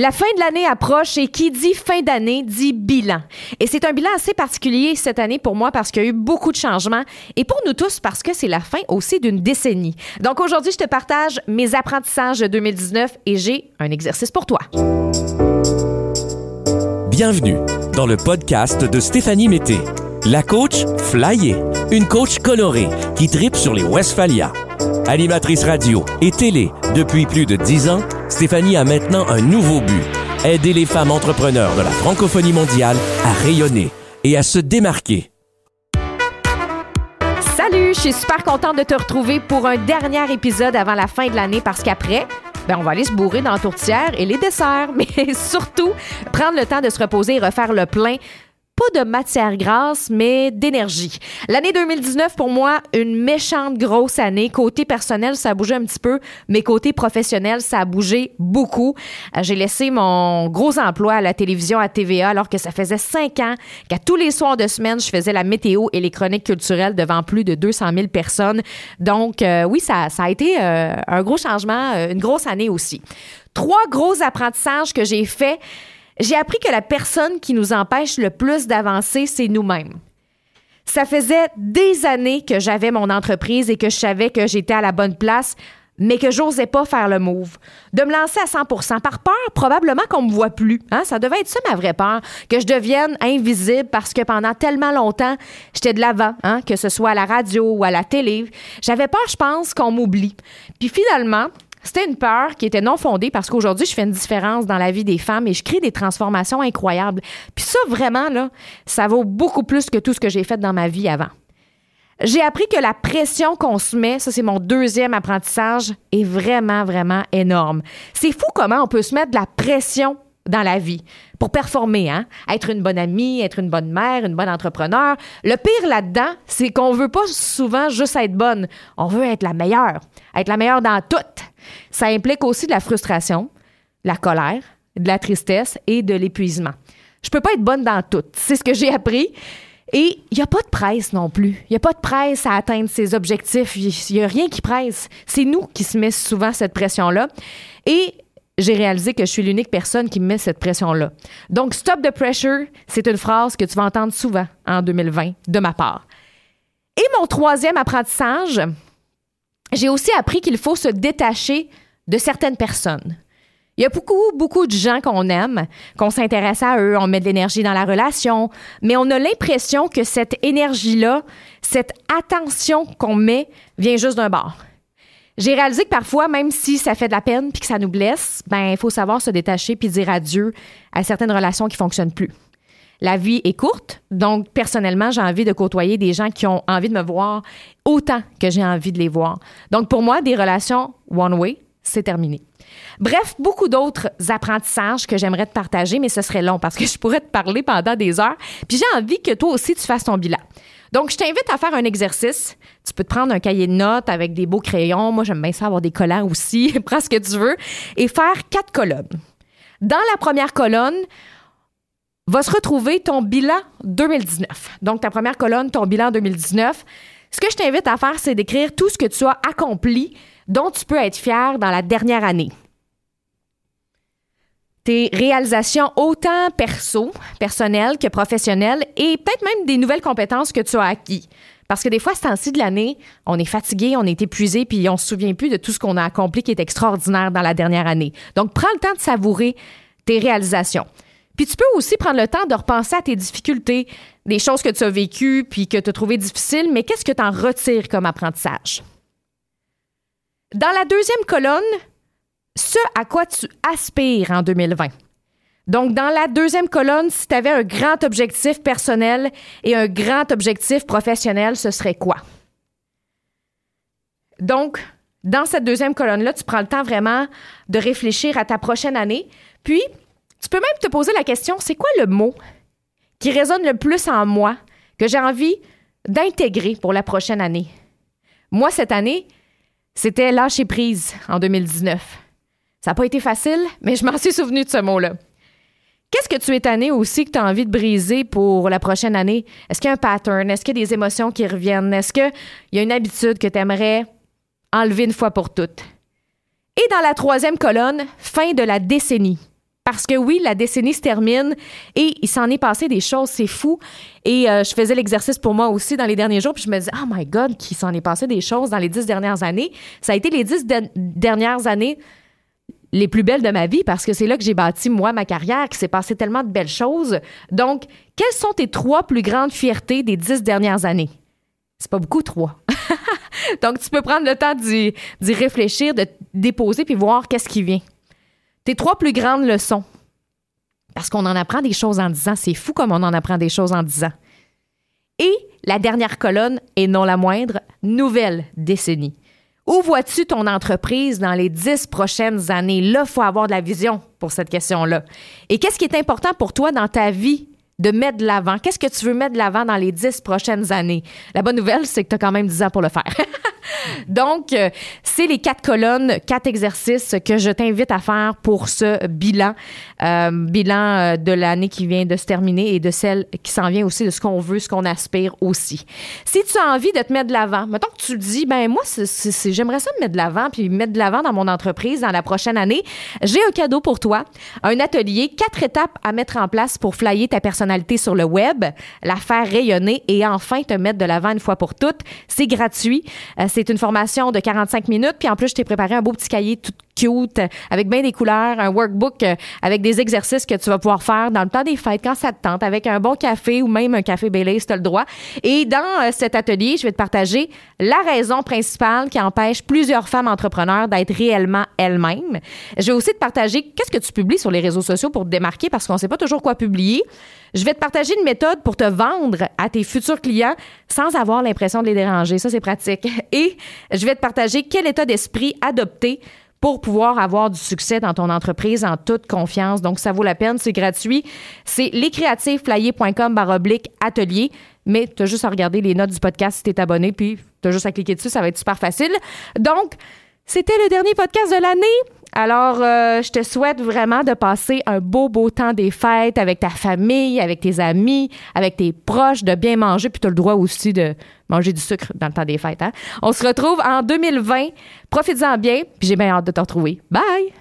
La fin de l'année approche et qui dit fin d'année dit bilan. Et c'est un bilan assez particulier cette année pour moi parce qu'il y a eu beaucoup de changements et pour nous tous parce que c'est la fin aussi d'une décennie. Donc aujourd'hui, je te partage mes apprentissages de 2019 et j'ai un exercice pour toi. Bienvenue dans le podcast de Stéphanie Mété, la coach flyée, une coach colorée qui tripe sur les Westphalia. Animatrice radio et télé depuis plus de dix ans, Stéphanie a maintenant un nouveau but. Aider les femmes entrepreneurs de la francophonie mondiale à rayonner et à se démarquer. Salut, je suis super contente de te retrouver pour un dernier épisode avant la fin de l'année parce qu'après, ben on va aller se bourrer dans la tourtière et les desserts, mais surtout prendre le temps de se reposer et refaire le plein pas de matière grasse, mais d'énergie. L'année 2019, pour moi, une méchante grosse année. Côté personnel, ça a bougé un petit peu, mais côté professionnel, ça a bougé beaucoup. Euh, j'ai laissé mon gros emploi à la télévision à TVA alors que ça faisait cinq ans qu'à tous les soirs de semaine, je faisais la météo et les chroniques culturelles devant plus de 200 000 personnes. Donc, euh, oui, ça, a été euh, un gros changement, une grosse année aussi. Trois gros apprentissages que j'ai faits j'ai appris que la personne qui nous empêche le plus d'avancer, c'est nous-mêmes. Ça faisait des années que j'avais mon entreprise et que je savais que j'étais à la bonne place, mais que j'osais pas faire le move. De me lancer à 100% par peur, probablement qu'on me voit plus. Hein? Ça devait être ça ma vraie peur, que je devienne invisible parce que pendant tellement longtemps, j'étais de l'avant, hein? que ce soit à la radio ou à la télé. J'avais peur, je pense, qu'on m'oublie. Puis finalement, c'était une peur qui était non fondée parce qu'aujourd'hui, je fais une différence dans la vie des femmes et je crée des transformations incroyables. Puis ça, vraiment, là, ça vaut beaucoup plus que tout ce que j'ai fait dans ma vie avant. J'ai appris que la pression qu'on se met, ça c'est mon deuxième apprentissage, est vraiment, vraiment énorme. C'est fou comment on peut se mettre de la pression dans la vie pour performer, hein? Être une bonne amie, être une bonne mère, une bonne entrepreneur. Le pire là-dedans, c'est qu'on veut pas souvent juste être bonne. On veut être la meilleure, être la meilleure dans tout. Ça implique aussi de la frustration, la colère, de la tristesse et de l'épuisement. Je peux pas être bonne dans tout. C'est ce que j'ai appris. Et il n'y a pas de presse non plus. Il n'y a pas de presse à atteindre ses objectifs. Il n'y a rien qui presse. C'est nous qui se met souvent cette pression-là. Et j'ai réalisé que je suis l'unique personne qui me met cette pression-là. Donc, stop the pressure, c'est une phrase que tu vas entendre souvent en 2020 de ma part. Et mon troisième apprentissage, j'ai aussi appris qu'il faut se détacher de certaines personnes. Il y a beaucoup, beaucoup de gens qu'on aime, qu'on s'intéresse à eux, on met de l'énergie dans la relation, mais on a l'impression que cette énergie-là, cette attention qu'on met, vient juste d'un bord. J'ai réalisé que parfois, même si ça fait de la peine puis que ça nous blesse, ben il faut savoir se détacher puis dire adieu à certaines relations qui fonctionnent plus. La vie est courte, donc personnellement, j'ai envie de côtoyer des gens qui ont envie de me voir autant que j'ai envie de les voir. Donc pour moi, des relations one way, c'est terminé. Bref, beaucoup d'autres apprentissages que j'aimerais te partager, mais ce serait long parce que je pourrais te parler pendant des heures. Puis j'ai envie que toi aussi tu fasses ton bilan. Donc, je t'invite à faire un exercice. Tu peux te prendre un cahier de notes avec des beaux crayons. Moi, j'aime bien ça avoir des collants aussi. Prends ce que tu veux. Et faire quatre colonnes. Dans la première colonne, va se retrouver ton bilan 2019. Donc, ta première colonne, ton bilan 2019. Ce que je t'invite à faire, c'est d'écrire tout ce que tu as accompli dont tu peux être fier dans la dernière année tes réalisations autant perso, personnelles que professionnelles et peut-être même des nouvelles compétences que tu as acquis. Parce que des fois, ce temps-ci de l'année, on est fatigué, on est épuisé, puis on se souvient plus de tout ce qu'on a accompli qui est extraordinaire dans la dernière année. Donc, prends le temps de savourer tes réalisations. Puis tu peux aussi prendre le temps de repenser à tes difficultés, des choses que tu as vécues puis que tu as trouvées difficiles, mais qu'est-ce que tu en retires comme apprentissage? Dans la deuxième colonne, ce à quoi tu aspires en 2020. Donc, dans la deuxième colonne, si tu avais un grand objectif personnel et un grand objectif professionnel, ce serait quoi? Donc, dans cette deuxième colonne-là, tu prends le temps vraiment de réfléchir à ta prochaine année. Puis, tu peux même te poser la question, c'est quoi le mot qui résonne le plus en moi, que j'ai envie d'intégrer pour la prochaine année? Moi, cette année, c'était lâcher prise en 2019. Ça n'a pas été facile, mais je m'en suis souvenu de ce mot-là. Qu'est-ce que tu es tanné aussi que tu as envie de briser pour la prochaine année? Est-ce qu'il y a un pattern? Est-ce qu'il y a des émotions qui reviennent? Est-ce qu'il y a une habitude que tu aimerais enlever une fois pour toutes? Et dans la troisième colonne, fin de la décennie. Parce que oui, la décennie se termine et il s'en est passé des choses, c'est fou. Et euh, je faisais l'exercice pour moi aussi dans les derniers jours, puis je me disais, oh my God, qu'il s'en est passé des choses dans les dix dernières années. Ça a été les dix dernières années les plus belles de ma vie parce que c'est là que j'ai bâti, moi, ma carrière, qu'il s'est passé tellement de belles choses. Donc, quelles sont tes trois plus grandes fiertés des dix dernières années? C'est pas beaucoup, trois. Donc, tu peux prendre le temps d'y, réfléchir, de déposer puis voir qu'est-ce qui vient. Tes trois plus grandes leçons. Parce qu'on en apprend des choses en disant. C'est fou comme on en apprend des choses en disant. Et la dernière colonne, et non la moindre, nouvelle décennie. Où vois-tu ton entreprise dans les dix prochaines années? Là, il faut avoir de la vision pour cette question-là. Et qu'est-ce qui est important pour toi dans ta vie de mettre de l'avant? Qu'est-ce que tu veux mettre de l'avant dans les dix prochaines années? La bonne nouvelle, c'est que tu as quand même dix ans pour le faire. Donc, euh, c'est les quatre colonnes, quatre exercices que je t'invite à faire pour ce bilan, euh, bilan euh, de l'année qui vient de se terminer et de celle qui s'en vient aussi, de ce qu'on veut, ce qu'on aspire aussi. Si tu as envie de te mettre de l'avant, mettons que tu dis, ben moi, j'aimerais ça me mettre de l'avant, puis mettre de l'avant dans mon entreprise dans la prochaine année, j'ai un cadeau pour toi, un atelier, quatre étapes à mettre en place pour flyer ta personnalité sur le web, la faire rayonner et enfin te mettre de l'avant une fois pour toutes. C'est gratuit. C'est une formation de 45 minutes. Puis en plus, je t'ai préparé un beau petit cahier tout cute, avec bien des couleurs, un workbook euh, avec des exercices que tu vas pouvoir faire dans le temps des fêtes, quand ça te tente, avec un bon café ou même un café Baileys, si tu as le droit. Et dans euh, cet atelier, je vais te partager la raison principale qui empêche plusieurs femmes entrepreneurs d'être réellement elles-mêmes. Je vais aussi te partager qu'est-ce que tu publies sur les réseaux sociaux pour te démarquer parce qu'on ne sait pas toujours quoi publier. Je vais te partager une méthode pour te vendre à tes futurs clients sans avoir l'impression de les déranger. Ça, c'est pratique. Et je vais te partager quel état d'esprit adopter pour pouvoir avoir du succès dans ton entreprise en toute confiance. Donc, ça vaut la peine, c'est gratuit. C'est lescreativeflyer.com baroblique atelier. Mais tu as juste à regarder les notes du podcast si tu es abonné, puis tu as juste à cliquer dessus, ça va être super facile. Donc, c'était le dernier podcast de l'année. Alors, euh, je te souhaite vraiment de passer un beau, beau temps des fêtes avec ta famille, avec tes amis, avec tes proches, de bien manger, puis tu as le droit aussi de manger du sucre dans le temps des fêtes. Hein? On se retrouve en 2020. Profites-en bien, puis j'ai bien hâte de te retrouver. Bye!